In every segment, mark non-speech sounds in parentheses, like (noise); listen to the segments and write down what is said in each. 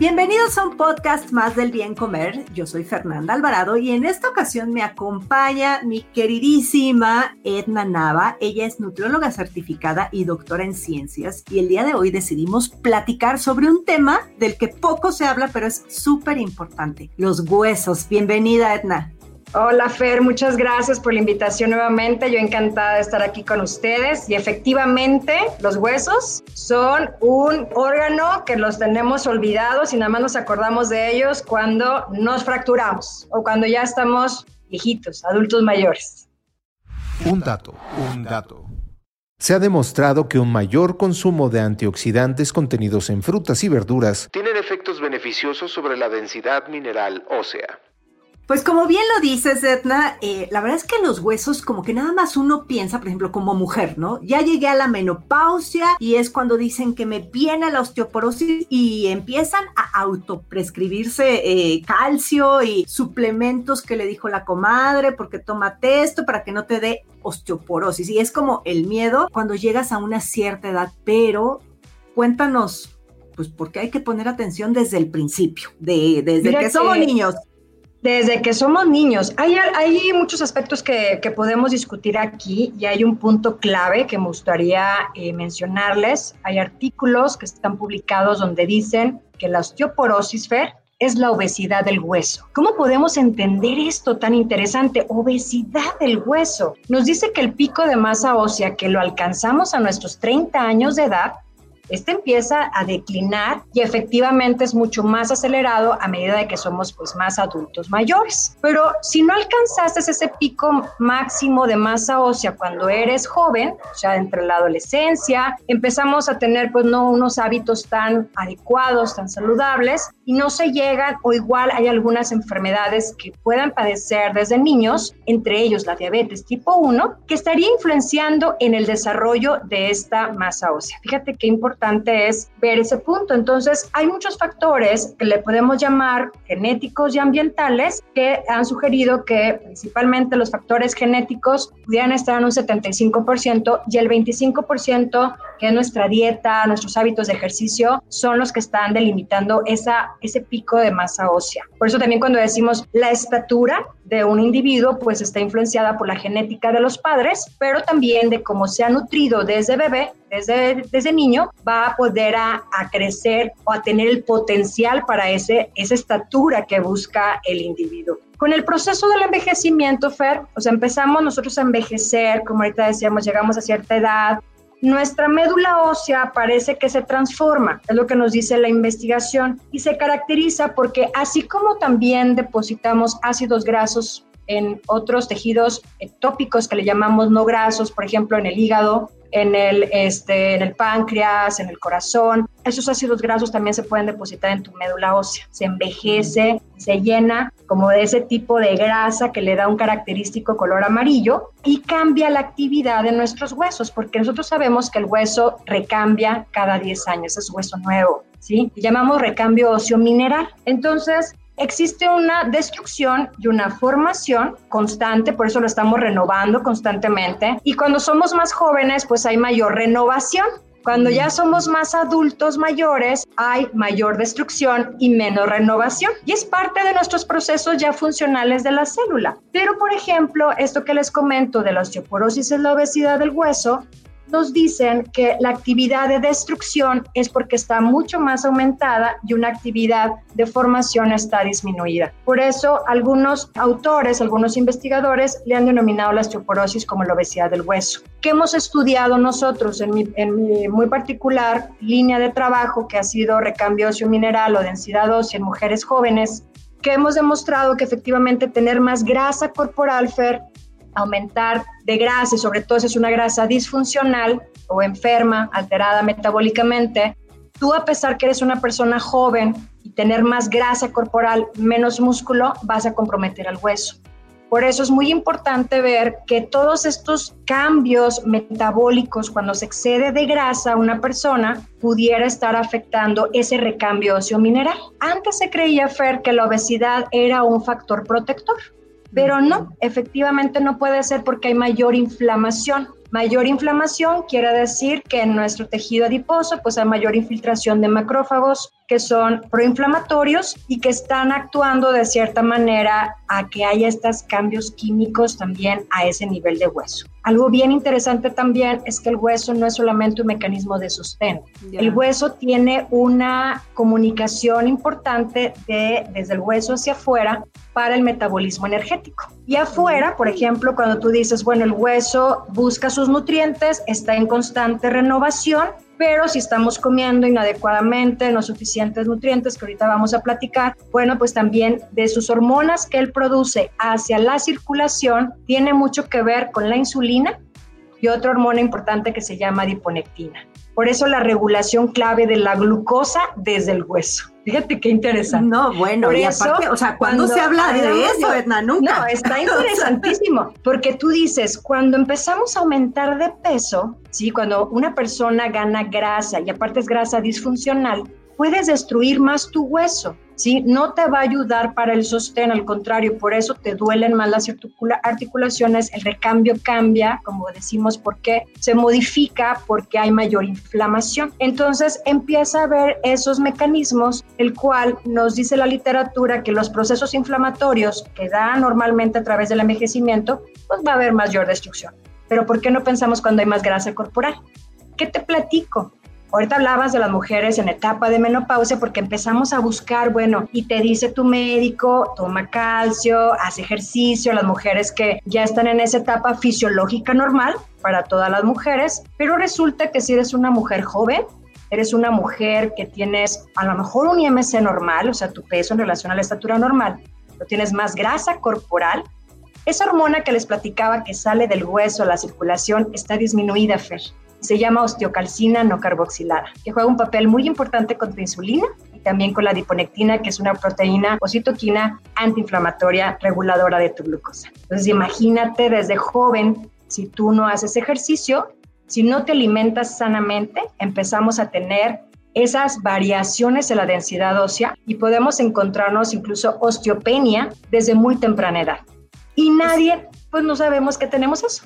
Bienvenidos a un podcast más del bien comer. Yo soy Fernanda Alvarado y en esta ocasión me acompaña mi queridísima Edna Nava. Ella es nutrióloga certificada y doctora en ciencias y el día de hoy decidimos platicar sobre un tema del que poco se habla pero es súper importante, los huesos. Bienvenida Edna. Hola Fer, muchas gracias por la invitación nuevamente. Yo encantada de estar aquí con ustedes. Y efectivamente, los huesos son un órgano que los tenemos olvidados y nada más nos acordamos de ellos cuando nos fracturamos o cuando ya estamos viejitos, adultos mayores. Un dato, un dato. Se ha demostrado que un mayor consumo de antioxidantes contenidos en frutas y verduras tienen efectos beneficiosos sobre la densidad mineral ósea. Pues como bien lo dices, Edna, eh, la verdad es que los huesos como que nada más uno piensa, por ejemplo, como mujer, ¿no? Ya llegué a la menopausia y es cuando dicen que me viene la osteoporosis y empiezan a autoprescribirse eh, calcio y suplementos que le dijo la comadre porque tómate esto para que no te dé osteoporosis. Y es como el miedo cuando llegas a una cierta edad, pero cuéntanos pues porque hay que poner atención desde el principio, de, desde que somos niños. Desde que somos niños, hay, muchos aspectos que, podemos discutir aquí y hay un punto clave que me gustaría eh, mencionarles. Hay artículos que están publicados donde dicen que la osteoporosis, Fer, es la obesidad del hueso. ¿Cómo podemos entender esto tan interesante? Obesidad del hueso. Nos dice que el pico de masa ósea que lo alcanzamos a nuestros 30 años de edad este empieza a declinar y efectivamente es mucho más acelerado a medida de que somos pues más adultos mayores. Pero si no alcanzaste ese pico máximo de masa ósea cuando eres joven, o sea, entre la adolescencia, empezamos a tener pues no unos hábitos tan adecuados, tan saludables y no se llegan o igual hay algunas enfermedades que puedan padecer desde niños, entre ellos la diabetes tipo 1, que estaría influenciando en el desarrollo de esta masa ósea. Fíjate qué importante es ver ese punto. Entonces, hay muchos factores que le podemos llamar genéticos y ambientales que han sugerido que principalmente los factores genéticos pudieran estar en un 75% y el 25% que es nuestra dieta, nuestros hábitos de ejercicio, son los que están delimitando esa, ese pico de masa ósea. Por eso también cuando decimos la estatura de un individuo, pues está influenciada por la genética de los padres, pero también de cómo se ha nutrido desde bebé desde, desde niño va a poder a, crecer o a tener el potencial para ese, esa estatura que busca el individuo. Con el proceso del envejecimiento, Fer, o sea, empezamos nosotros a envejecer, como ahorita decíamos, llegamos a cierta edad, nuestra médula ósea parece que se transforma, es lo que nos dice la investigación, y se caracteriza porque así como también depositamos ácidos grasos en otros tejidos ectópicos que le llamamos no grasos, por ejemplo en el hígado, en el, este, en el páncreas, en el corazón. Esos ácidos grasos también se pueden depositar en tu médula ósea. Se envejece, se llena como de ese tipo de grasa que le da un característico color amarillo y cambia la actividad de nuestros huesos, porque nosotros sabemos que el hueso recambia cada 10 años, es hueso nuevo. ¿Sí? llamamos recambio óseo mineral. Entonces, existe una destrucción y una formación constante, por eso lo estamos renovando constantemente. Y cuando somos más jóvenes, pues hay mayor renovación. Cuando ya somos más adultos mayores, hay mayor destrucción y menos renovación. Y es parte de nuestros procesos ya funcionales de la célula. Pero, por ejemplo, esto que les comento de la osteoporosis es la obesidad del hueso, nos dicen que la actividad de destrucción es porque está mucho más aumentada y una actividad de formación está disminuida. Por eso algunos autores, algunos investigadores le han denominado la osteoporosis como la obesidad del hueso. ¿Qué hemos estudiado nosotros en mi, en mi muy particular línea de trabajo que ha sido recambio óseo mineral o densidad ósea en mujeres jóvenes? que hemos demostrado que efectivamente tener más grasa corporal, Fer, aumentar de grasa y sobre todo si es una grasa disfuncional o enferma, alterada metabólicamente, tú a pesar que eres una persona joven y tener más grasa corporal, menos músculo, vas a comprometer al hueso. Por eso es muy importante ver que todos estos cambios metabólicos, cuando se excede de grasa una persona, pudiera estar afectando ese recambio óseo mineral. Antes se creía, Fer, que la obesidad era un factor protector. Pero no, efectivamente no puede ser porque hay mayor inflamación. Mayor inflamación quiere decir que en nuestro tejido adiposo pues hay mayor infiltración de macrófagos que son proinflamatorios y que están actuando de cierta manera a que haya estos cambios químicos también a ese nivel de hueso. Algo bien interesante también es que el hueso no es solamente un mecanismo de sostén. El hueso tiene una comunicación importante de, desde el hueso hacia afuera para el metabolismo energético. Y afuera, por ejemplo, cuando tú dices, bueno, el hueso busca sus nutrientes, está en constante renovación, pero si estamos comiendo inadecuadamente, no suficientes nutrientes, que ahorita vamos a platicar, bueno, pues también de sus hormonas que él produce hacia la circulación, tiene mucho que ver con la insulina y otra hormona importante que se llama diponectina. Por eso la regulación clave de la glucosa desde el hueso. Fíjate qué interesante. No, bueno, y aparte, o sea, ¿cuándo se habla de eso, Edna? Nunca. No, está (laughs) (laughs) interesantísimo, porque tú dices, cuando empezamos a aumentar de peso, ¿sí? Cuando una persona gana grasa y aparte es grasa disfuncional, puedes destruir más tu hueso. ¿Sí? No te va a ayudar para el sostén, al contrario, por eso te duelen más las articulaciones, el recambio cambia, como decimos, porque se modifica porque hay mayor inflamación. Entonces empieza a ver esos mecanismos, el cual nos dice la literatura que los procesos inflamatorios que dan normalmente a través del envejecimiento, pues va a haber mayor destrucción. Pero ¿por qué no pensamos cuando hay más grasa corporal? ¿Qué te platico? Ahorita hablabas de las mujeres en etapa de menopausia porque empezamos a buscar, bueno, y te dice tu médico, toma calcio, haz ejercicio, las mujeres que ya están en esa etapa fisiológica normal para todas las mujeres, pero resulta que si eres una mujer joven, eres una mujer que tienes a lo mejor un IMC normal, o sea, tu peso en relación a la estatura normal, pero tienes más grasa corporal, esa hormona que les platicaba que sale del hueso a la circulación está disminuida, Fer se llama osteocalcina no carboxilada, que juega un papel muy importante contra insulina y también con la diponectina, que es una proteína o citoquina antiinflamatoria reguladora de tu glucosa. Entonces, imagínate desde joven, si tú no haces ejercicio, si no te alimentas sanamente, empezamos a tener esas variaciones en la densidad ósea y podemos encontrarnos incluso osteopenia desde muy temprana edad. Y nadie, pues no sabemos que tenemos eso.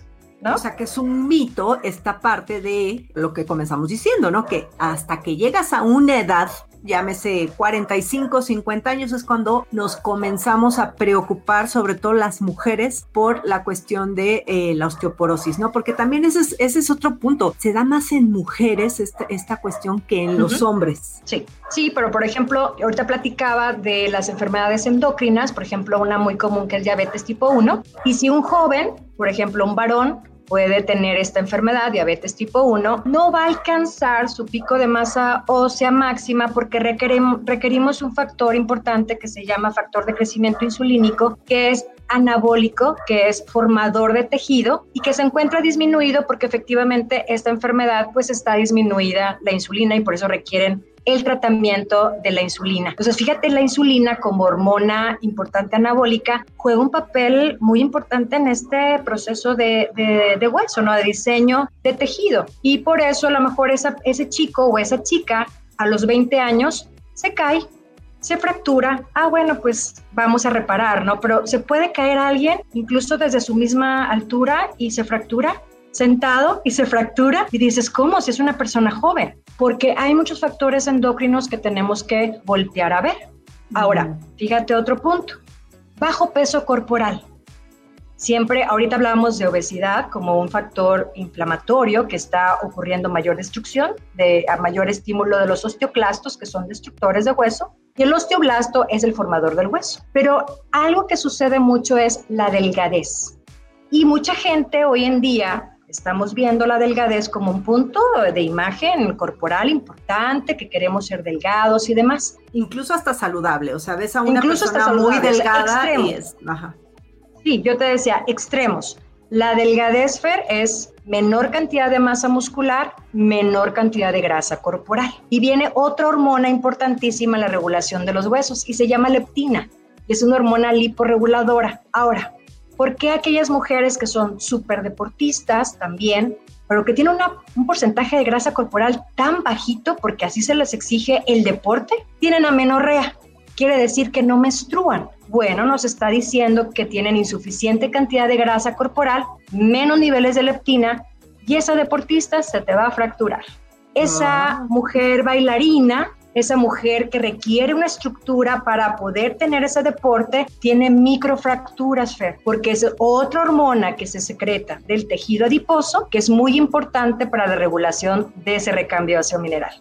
O sea, que es un mito esta parte de lo que comenzamos diciendo, ¿no? Que hasta que llegas a una edad, llámese 45, 50 años, es cuando nos comenzamos a preocupar, sobre todo las mujeres, por la cuestión de eh, la osteoporosis, ¿no? Porque también ese es, ese es otro punto. Se da más en mujeres esta, esta cuestión que en los hombres. Sí, sí, pero por ejemplo, ahorita platicaba de las enfermedades endocrinas, por ejemplo, una muy común que es diabetes tipo 1. Y si un joven, por ejemplo, un varón, puede tener esta enfermedad, diabetes tipo 1, no va a alcanzar su pico de masa ósea máxima porque requerimos, un factor importante que se llama factor de crecimiento insulínico, que es anabólico, que es formador de tejido y que se encuentra disminuido porque efectivamente esta enfermedad pues está disminuida la insulina y por eso requieren el tratamiento de la insulina. Entonces, fíjate, la insulina como hormona importante anabólica juega un papel muy importante en este proceso de, de, hueso, ¿no? De diseño de tejido. Y por eso a lo mejor esa, ese chico o esa chica a los 20 años se cae, se fractura, ah, bueno, pues vamos a reparar, ¿no? Pero se puede caer alguien incluso desde su misma altura y se fractura sentado y se fractura y dices, ¿cómo? Si es una persona joven, porque hay muchos factores endocrinos que tenemos que voltear a ver. Ahora, fíjate otro punto, bajo peso corporal. siempre, ahorita hablábamos de obesidad como un factor inflamatorio que está ocurriendo mayor destrucción, de, a mayor estímulo de los osteoclastos, que son destructores de hueso, y el osteoblasto es el formador del hueso. Pero algo que sucede mucho es la delgadez. Y mucha gente hoy en día estamos viendo la delgadez como un punto de imagen corporal importante, que queremos ser delgados y demás. Incluso hasta saludable, o sea, ves a una persona muy delgada y es... Sí, yo te decía, extremos. La delgadez, Fer, es menor cantidad de masa muscular, menor cantidad de grasa corporal. Y viene otra hormona importantísima en la regulación de los huesos y se llama leptina. Es una hormona liporeguladora. Ahora, ¿por qué aquellas mujeres que son súper deportistas también, pero que tienen un porcentaje de grasa corporal tan bajito, porque así se les exige el deporte, tienen amenorrea? Quiere decir que no menstruan. Bueno, nos está diciendo que tienen insuficiente cantidad de grasa corporal, menos niveles de leptina y esa deportista se te va a fracturar. Esa ah. mujer bailarina, esa mujer que requiere una estructura para poder tener ese deporte, tiene microfracturas, Fer, porque es otra hormona que se secreta del tejido adiposo, que es muy importante para la regulación de ese recambio ácido mineral.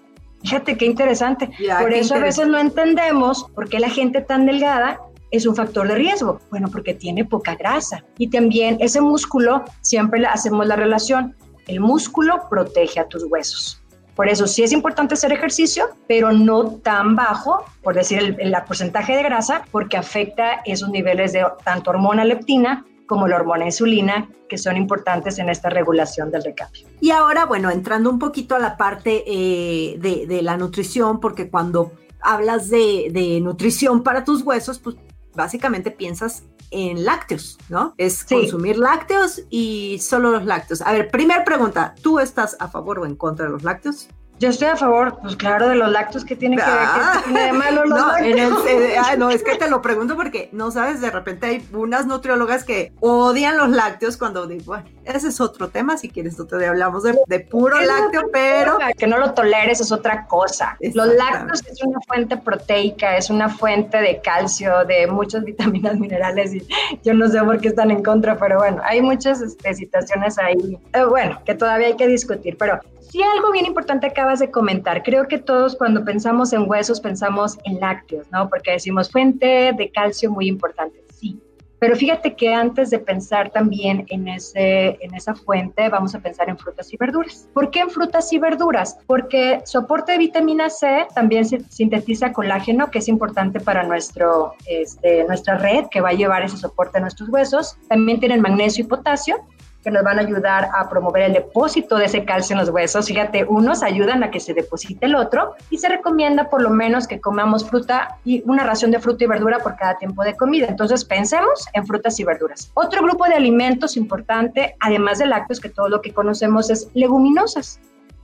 Fíjate qué interesante. Por eso a veces no entendemos por qué la gente tan delgada es un factor de riesgo? Bueno, porque tiene poca grasa. Y también ese músculo, siempre hacemos la relación, el músculo protege a tus huesos. Por eso sí es importante hacer ejercicio, pero no tan bajo, por decir el, porcentaje de grasa, porque afecta esos niveles de tanto hormona leptina como la hormona insulina, que son importantes en esta regulación del recambio. Y ahora, bueno, entrando un poquito a la parte eh, de, de, la nutrición, porque cuando hablas de, de, nutrición para tus huesos, pues básicamente piensas en lácteos, ¿no? Es consumir lácteos y solo los lácteos. A ver, primera pregunta, ¿tú estás a favor o en contra de los lácteos? Yo estoy a favor, pues claro, de los lácteos que tiene que ver, ah. tiene de malo los (laughs) no, eh, ah, no, es que te lo pregunto porque no sabes, de repente hay unas nutriólogas que odian los lácteos cuando digo, bueno, ese es otro tema, si quieres otro día hablamos de, de puro lácteo, pero... Que no lo toleres es otra cosa. Los lácteos es una fuente proteica, es una fuente de calcio, de muchas (laughs) vitaminas, minerales, y yo no sé por qué están en contra, pero bueno, hay muchas este, situaciones ahí, eh, bueno, que todavía hay que discutir, pero Sí, algo bien importante acabas de comentar. Creo que todos cuando pensamos en huesos pensamos en lácteos, ¿no? Porque decimos fuente de calcio muy importante. Sí. Pero fíjate que antes de pensar también en, ese, en esa fuente, vamos a pensar en frutas y verduras. ¿Por qué en frutas y verduras? Porque su de vitamina C también sintetiza colágeno, que es importante para nuestro, este, nuestra red, que va a llevar ese soporte a nuestros huesos. También tienen magnesio y potasio, que nos van a ayudar a promover el depósito de ese calcio en los huesos. Fíjate, unos ayudan a que se deposite el otro y se recomienda por lo menos que comamos fruta y una ración de fruta y verdura por cada tiempo de comida. Entonces pensemos en frutas y verduras. Otro grupo de alimentos importante, además de lácteos, que todo lo que conocemos es leguminosas.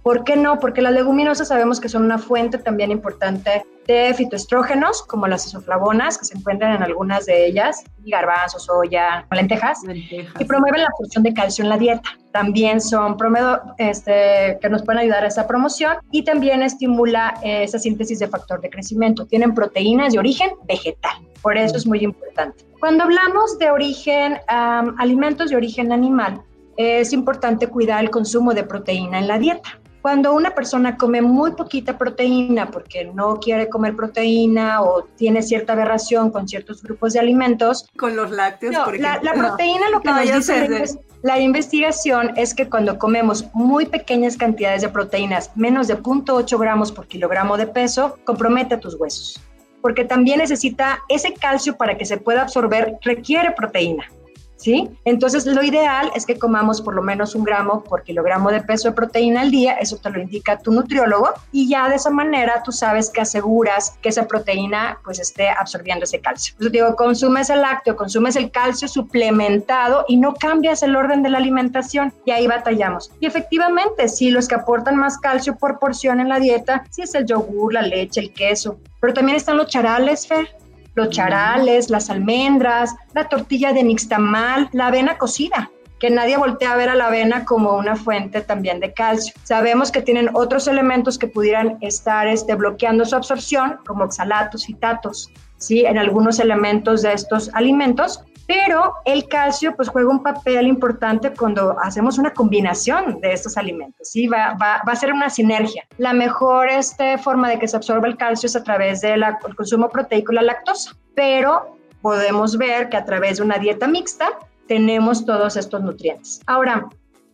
¿Por qué no? Porque las leguminosas sabemos que son una fuente también importante de fitoestrógenos, como las isoflavonas, que se encuentran en algunas de ellas, garbanzos, soya, lentejas, lentejas, y promueven la función de calcio en la dieta. También son promedio, este, que nos pueden ayudar a esa promoción y también estimula esa síntesis de factor de crecimiento. Tienen proteínas de origen vegetal, por eso es muy importante. Cuando hablamos de origen, alimentos de origen animal, es importante cuidar el consumo de proteína en la dieta. Cuando una persona come muy poquita proteína porque no quiere comer proteína o tiene cierta aberración con ciertos grupos de alimentos. Con los lácteos, por ejemplo. La, proteína lo (laughs) que nos dice la investigación es que cuando comemos muy pequeñas cantidades de proteínas, menos de 0.8 gramos por kilogramo de peso, compromete a tus huesos. Porque también necesita ese calcio para que se pueda absorber, requiere proteína. ¿Sí? Entonces, lo ideal es que comamos por lo menos un gramo por kilogramo de peso de proteína al día, eso te lo indica tu nutriólogo, y ya de esa manera tú sabes que aseguras que esa proteína pues esté absorbiendo ese calcio. Entonces, digo, consumes el lácteo, consumes el calcio suplementado y no cambias el orden de la alimentación, y ahí batallamos. Y efectivamente, sí, los que aportan más calcio por porción en la dieta, sí es el yogur, la leche, el queso, pero también están los charales, Fer, los charales, las almendras, la tortilla de nixtamal, la avena cocida que nadie voltea a ver a la avena como una fuente también de calcio. Sabemos que tienen otros elementos que pudieran estar este, bloqueando su absorción, como oxalatos, fitatos, ¿sí? en algunos elementos de estos alimentos, Pero el calcio pues juega un papel importante cuando hacemos una combinación de estos alimentos, ¿sí? Va, va, a ser una sinergia. La mejor este, forma de que se absorba el calcio es a través del consumo proteico y la lactosa, pero podemos ver que a través de una dieta mixta tenemos todos estos nutrientes. Ahora,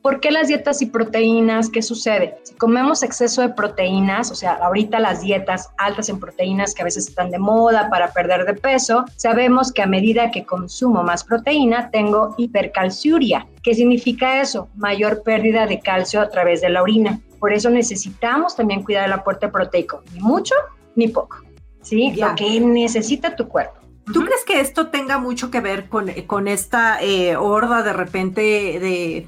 ¿Por qué las dietas y proteínas? ¿Qué sucede? Si comemos exceso de proteínas, o sea, ahorita las dietas altas en proteínas que a veces están de moda para perder de peso, sabemos que a medida que consumo más proteína, tengo hipercalciuria. ¿Qué significa eso? Mayor pérdida de calcio a través de la orina. Por eso necesitamos también cuidar el aporte proteico, ni mucho ni poco. ¿Sí? Lo que necesita tu cuerpo. ¿Tú crees que esto tenga mucho que ver con, con esta eh, horda de repente de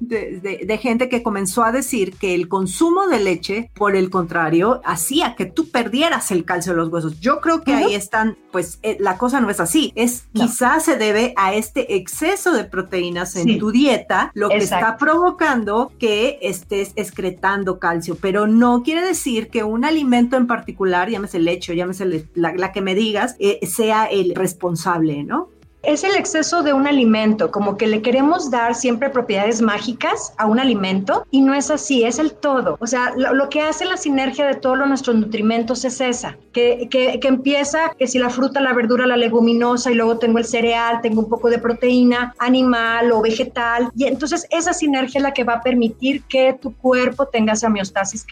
de, gente que comenzó a decir que el consumo de leche, por el contrario, hacía que tú perdieras el calcio de los huesos. Yo creo que ahí están, pues eh, la cosa no es así. Es quizás se debe a este exceso de proteínas en tu dieta, lo que está provocando que estés excretando calcio, pero no quiere decir que un alimento en particular, llámese leche, llámese la, la que me digas, eh, sea el responsable, ¿no? Es el exceso de un alimento, como que le queremos dar siempre propiedades mágicas a un alimento y no es así, es el todo. O sea, lo, que hace la sinergia de todos nuestros nutrimentos es esa, que, que, que, empieza que si la fruta, la verdura, la leguminosa y luego tengo el cereal, tengo un poco de proteína animal o vegetal y entonces esa sinergia es la que va a permitir que tu cuerpo tenga esa homeostasis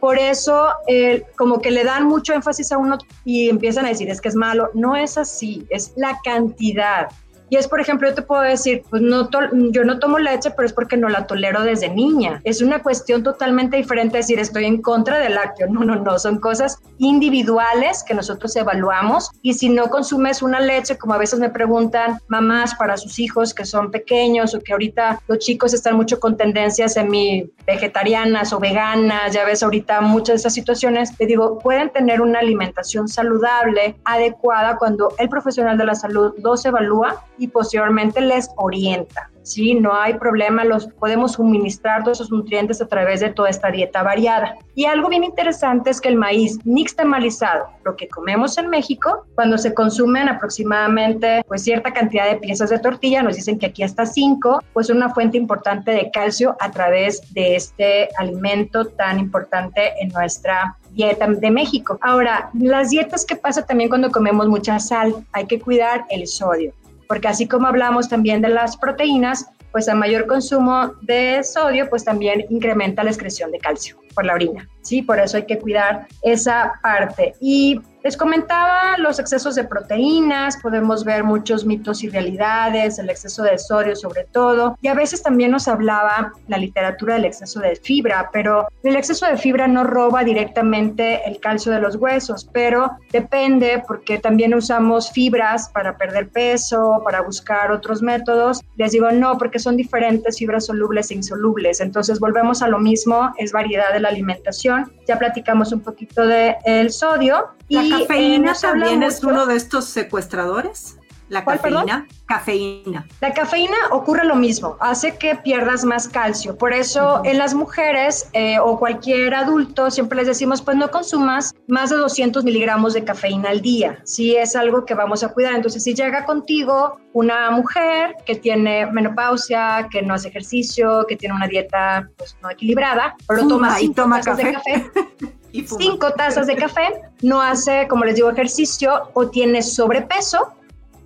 Por eso, eh, como que le dan mucho énfasis a uno y empiezan a decir es que es malo. No es así, es la cantidad. Y es, por ejemplo, yo te puedo decir, pues no yo no tomo leche, pero es porque no la tolero desde niña. Es una cuestión totalmente diferente decir estoy en contra del lácteo. No, no, no, son cosas individuales que nosotros evaluamos. Y si no consumes una leche, como a veces me preguntan mamás para sus hijos que son pequeños o que ahorita los chicos están mucho con tendencias semi vegetarianas o veganas, ya ves ahorita muchas de esas situaciones, te digo, pueden tener una alimentación saludable, adecuada cuando el profesional de la salud los evalúa y posteriormente les orienta. ¿sí? No hay problema, los podemos suministrar todos esos nutrientes a través de toda esta dieta variada. Y algo bien interesante es que el maíz nixtamalizado, lo que comemos en México, cuando se consumen aproximadamente pues cierta cantidad de piezas de tortilla, nos dicen que aquí hasta 5, pues es una fuente importante de calcio a través de este alimento tan importante en nuestra dieta de México. Ahora, las dietas que pasa también cuando comemos mucha sal, hay que cuidar el sodio porque así como hablamos también de las proteínas, pues a mayor consumo de sodio, pues también incrementa la excreción de calcio por la orina, ¿sí? Por eso hay que cuidar esa parte. Y les comentaba los excesos de proteínas, podemos ver muchos mitos y realidades, el exceso de sodio sobre todo, y a veces también nos hablaba la literatura del exceso de fibra, pero el exceso de fibra no roba directamente el calcio de los huesos, pero depende porque también usamos fibras para perder peso, para buscar otros métodos. Les digo no, porque son diferentes fibras solubles e insolubles, entonces volvemos a lo mismo, es variedad de la alimentación. Ya platicamos un poquito del el sodio. ¿La cafeína también es uno de estos secuestradores? La cafeína. Cafeína. La cafeína ocurre lo mismo, hace que pierdas más calcio. Por eso en las mujeres eh, o cualquier adulto siempre les decimos, pues no consumas más de 200 miligramos de cafeína al día. Si es algo que vamos a cuidar. Entonces, si llega contigo una mujer que tiene menopausia, que no hace ejercicio, que tiene una dieta pues, no equilibrada, pero toma y toma café. café (laughs) cinco tazas de café, no hace, como les digo, ejercicio o tiene sobrepeso,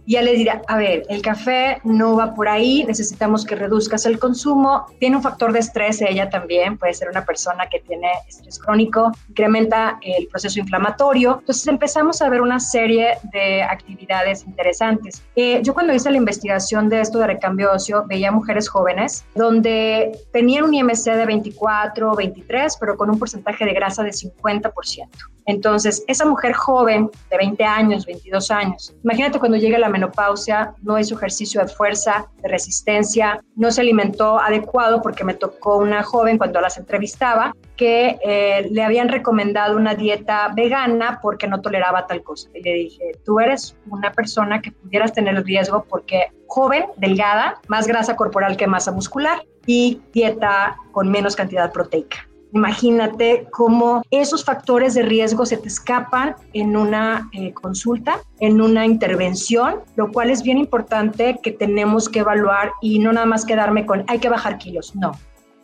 ya le dirá, a ver, el café no va por ahí, necesitamos que reduzcas el consumo, tiene un factor de estrés ella también, puede ser una persona que tiene estrés crónico, incrementa el proceso inflamatorio, entonces empezamos a ver una serie de actividades interesantes. Eh, yo cuando hice la investigación de esto de recambio óseo, veía mujeres jóvenes donde tenían un IMC de 24 o 23, pero con un porcentaje de grasa de 50%. Entonces, esa mujer joven de 20 años, 22 años, imagínate cuando llega la menopausia, no hizo ejercicio de fuerza, de resistencia, no se alimentó adecuado porque me tocó una joven cuando las entrevistaba que eh, le habían recomendado una dieta vegana porque no toleraba tal cosa. Y le dije, tú eres una persona que pudieras tener riesgo porque joven, delgada, más grasa corporal que masa muscular y dieta con menos cantidad proteica. Imagínate cómo esos factores de riesgo se te escapan en una eh, consulta, en una intervención, lo cual es bien importante que tenemos que evaluar y no nada más quedarme con hay que bajar kilos, no.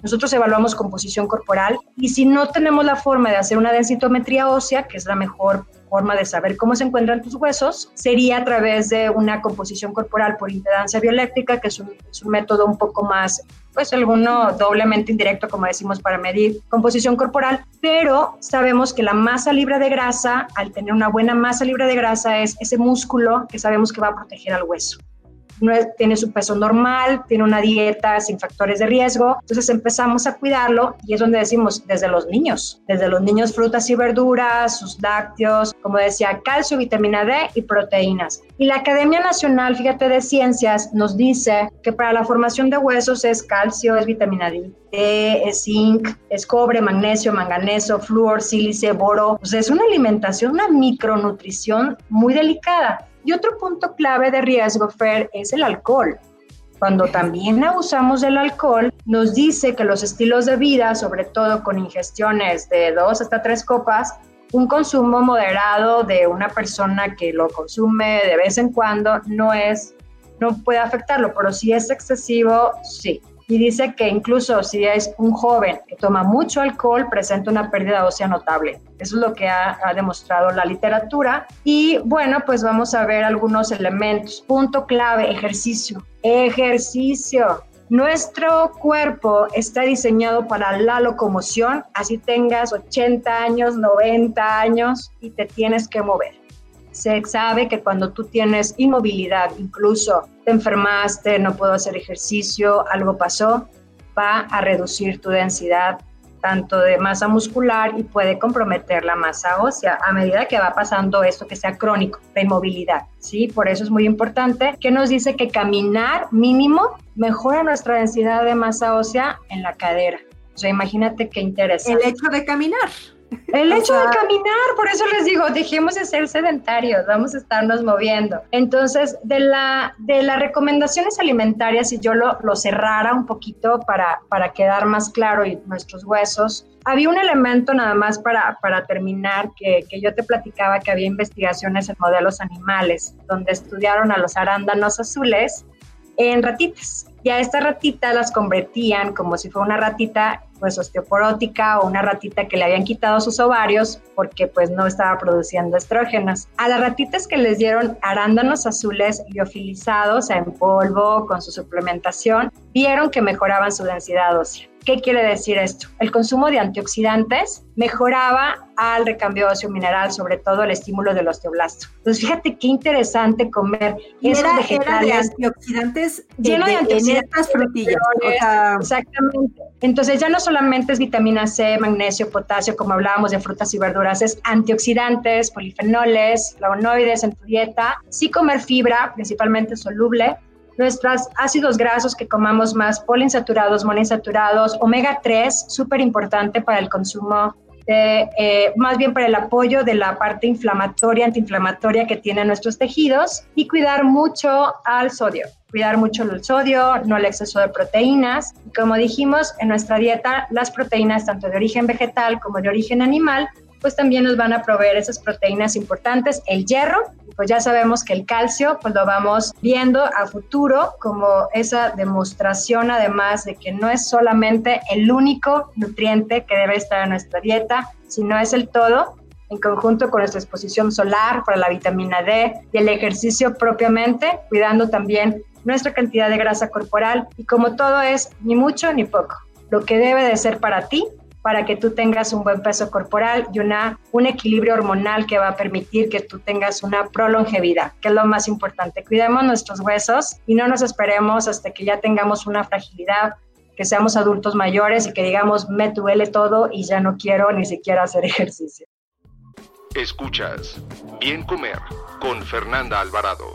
Nosotros evaluamos composición corporal y si no tenemos la forma de hacer una densitometría ósea, que es la mejor forma de saber cómo se encuentran tus huesos sería a través de una composición corporal por impedancia bioeléctrica, que es un, es un método un poco más pues alguno doblemente indirecto, como decimos, para medir composición corporal, pero sabemos que la masa libre de grasa, al tener una buena masa libre de grasa, es ese músculo que sabemos que va a proteger al hueso no tiene su peso normal, tiene una dieta sin factores de riesgo. Entonces empezamos a cuidarlo y es donde decimos desde los niños, desde los niños frutas y verduras, sus lácteos, como decía, calcio, vitamina D y proteínas. Y la Academia Nacional, fíjate, de Ciencias nos dice que para la formación de huesos es calcio, es vitamina D, es zinc, es cobre, magnesio, manganeso, flúor, sílice, boro. O sea, es una alimentación, una micronutrición muy delicada. Y otro punto clave de riesgo, Fer, es el alcohol. Cuando también abusamos del alcohol, nos dice que los estilos de vida, sobre todo con ingestiones de dos hasta tres copas, un consumo moderado de una persona que lo consume de vez en cuando no es, no puede afectarlo, pero si es excesivo, sí y dice que incluso si es un joven que toma mucho alcohol, presenta una pérdida ósea notable. Eso es lo que ha, ha, demostrado la literatura. Y bueno, pues vamos a ver algunos elementos. Punto clave, ejercicio. Ejercicio. Nuestro cuerpo está diseñado para la locomoción, así tengas 80 años, 90 años y te tienes que mover. Se sabe que cuando tú tienes inmovilidad, incluso te enfermaste, no puedo hacer ejercicio, algo pasó, va a reducir tu densidad tanto de masa muscular y puede comprometer la masa ósea a medida que va pasando esto que sea crónico, la inmovilidad, ¿sí? Por eso es muy importante que nos dice que caminar mínimo mejora nuestra densidad de masa ósea en la cadera. O sea, imagínate qué interesante. El hecho de caminar. El hecho de caminar, por eso les digo, dejemos de ser sedentarios, vamos a estarnos moviendo. Entonces, de, la, de las recomendaciones alimentarias, si yo lo, lo cerrara un poquito para, para quedar más claro y nuestros huesos, había un elemento nada más para, para terminar que, que, yo te platicaba que había investigaciones en modelos animales donde estudiaron a los arándanos azules en ratitas. Y a esta ratita las convertían como si fuera una ratita pues osteoporótica o una ratita que le habían quitado sus ovarios porque pues no estaba produciendo estrógenos. A las ratitas que les dieron arándanos azules liofilizados en polvo con su suplementación, vieron que mejoraban su densidad ósea. ¿Qué quiere decir esto? El consumo de antioxidantes mejoraba al recambio óseo mineral, sobre todo el estímulo del osteoblasto. Entonces, fíjate qué interesante comer esos era, vegetales. Era de antioxidantes lleno de, de antioxidantes. Frutillas. O sea, exactamente. Entonces, ya no solamente es vitamina C, magnesio, potasio, como hablábamos de frutas y verduras, es antioxidantes, polifenoles, flavonoides en tu dieta. Sí comer fibra, principalmente soluble, nuestros ácidos grasos que comamos más, poliinsaturados, monoinsaturados, omega 3, súper importante para el consumo eh, más bien para el apoyo de la parte inflamatoria, antiinflamatoria que tienen nuestros tejidos y cuidar mucho al sodio, cuidar mucho el sodio, no el exceso de proteínas. Como dijimos, en nuestra dieta las proteínas tanto de origen vegetal como de origen animal pues también nos van a proveer esas proteínas importantes, el hierro, pues ya sabemos que el calcio, pues lo vamos viendo a futuro como esa demostración además de que no es solamente el único nutriente que debe estar en nuestra dieta, sino es el todo en conjunto con nuestra exposición solar para la vitamina D y el ejercicio propiamente, cuidando también nuestra cantidad de grasa corporal. Y como todo es ni mucho ni poco, lo que debe de ser para ti para que tú tengas un buen peso corporal y una, un equilibrio hormonal que va a permitir que tú tengas una prolongevidad, que es lo más importante. Cuidemos nuestros huesos y no nos esperemos hasta que ya tengamos una fragilidad, que seamos adultos mayores y que digamos, me duele todo y ya no quiero ni siquiera hacer (laughs) ejercicio. Escuchas Bien Comer con Fernanda Alvarado.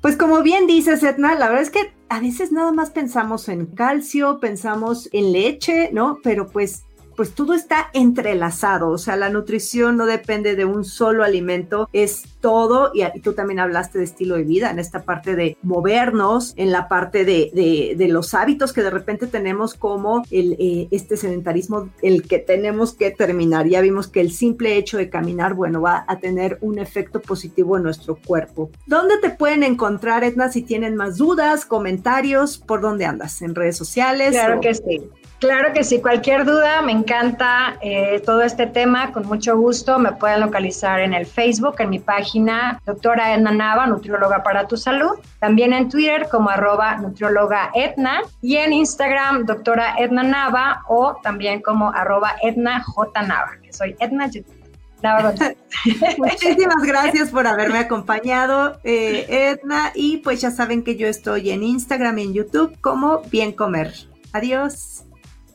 Pues como bien dices, Etna, la verdad es que a veces nada más pensamos en calcio, pensamos en leche, ¿no? Pero pues pues todo está entrelazado, o sea, la nutrición no depende de un solo alimento, es todo, y, tú también hablaste de estilo de vida, en esta parte de movernos, en la parte de, de, los hábitos que de repente tenemos como el, eh, este sedentarismo, el que tenemos que terminar. Ya vimos que el simple hecho de caminar, bueno, va a tener un efecto positivo en nuestro cuerpo. ¿Dónde te pueden encontrar, Edna, si tienen más dudas, comentarios? ¿Por dónde andas? ¿En redes sociales? Claro que sí. Claro que sí, cualquier duda, me encanta eh, todo este tema, con mucho gusto me pueden localizar en el Facebook, en mi página, doctora Edna Nava, nutrióloga para tu salud, también en Twitter como arroba nutrióloga Edna y en Instagram, doctora Edna Nava o también como arroba Edna J Nava, que soy Edna Nava (laughs) (laughs) Muchísimas gracias por haberme acompañado, eh, Edna, y pues ya saben que yo estoy en Instagram y en YouTube como Bien Comer. Adiós.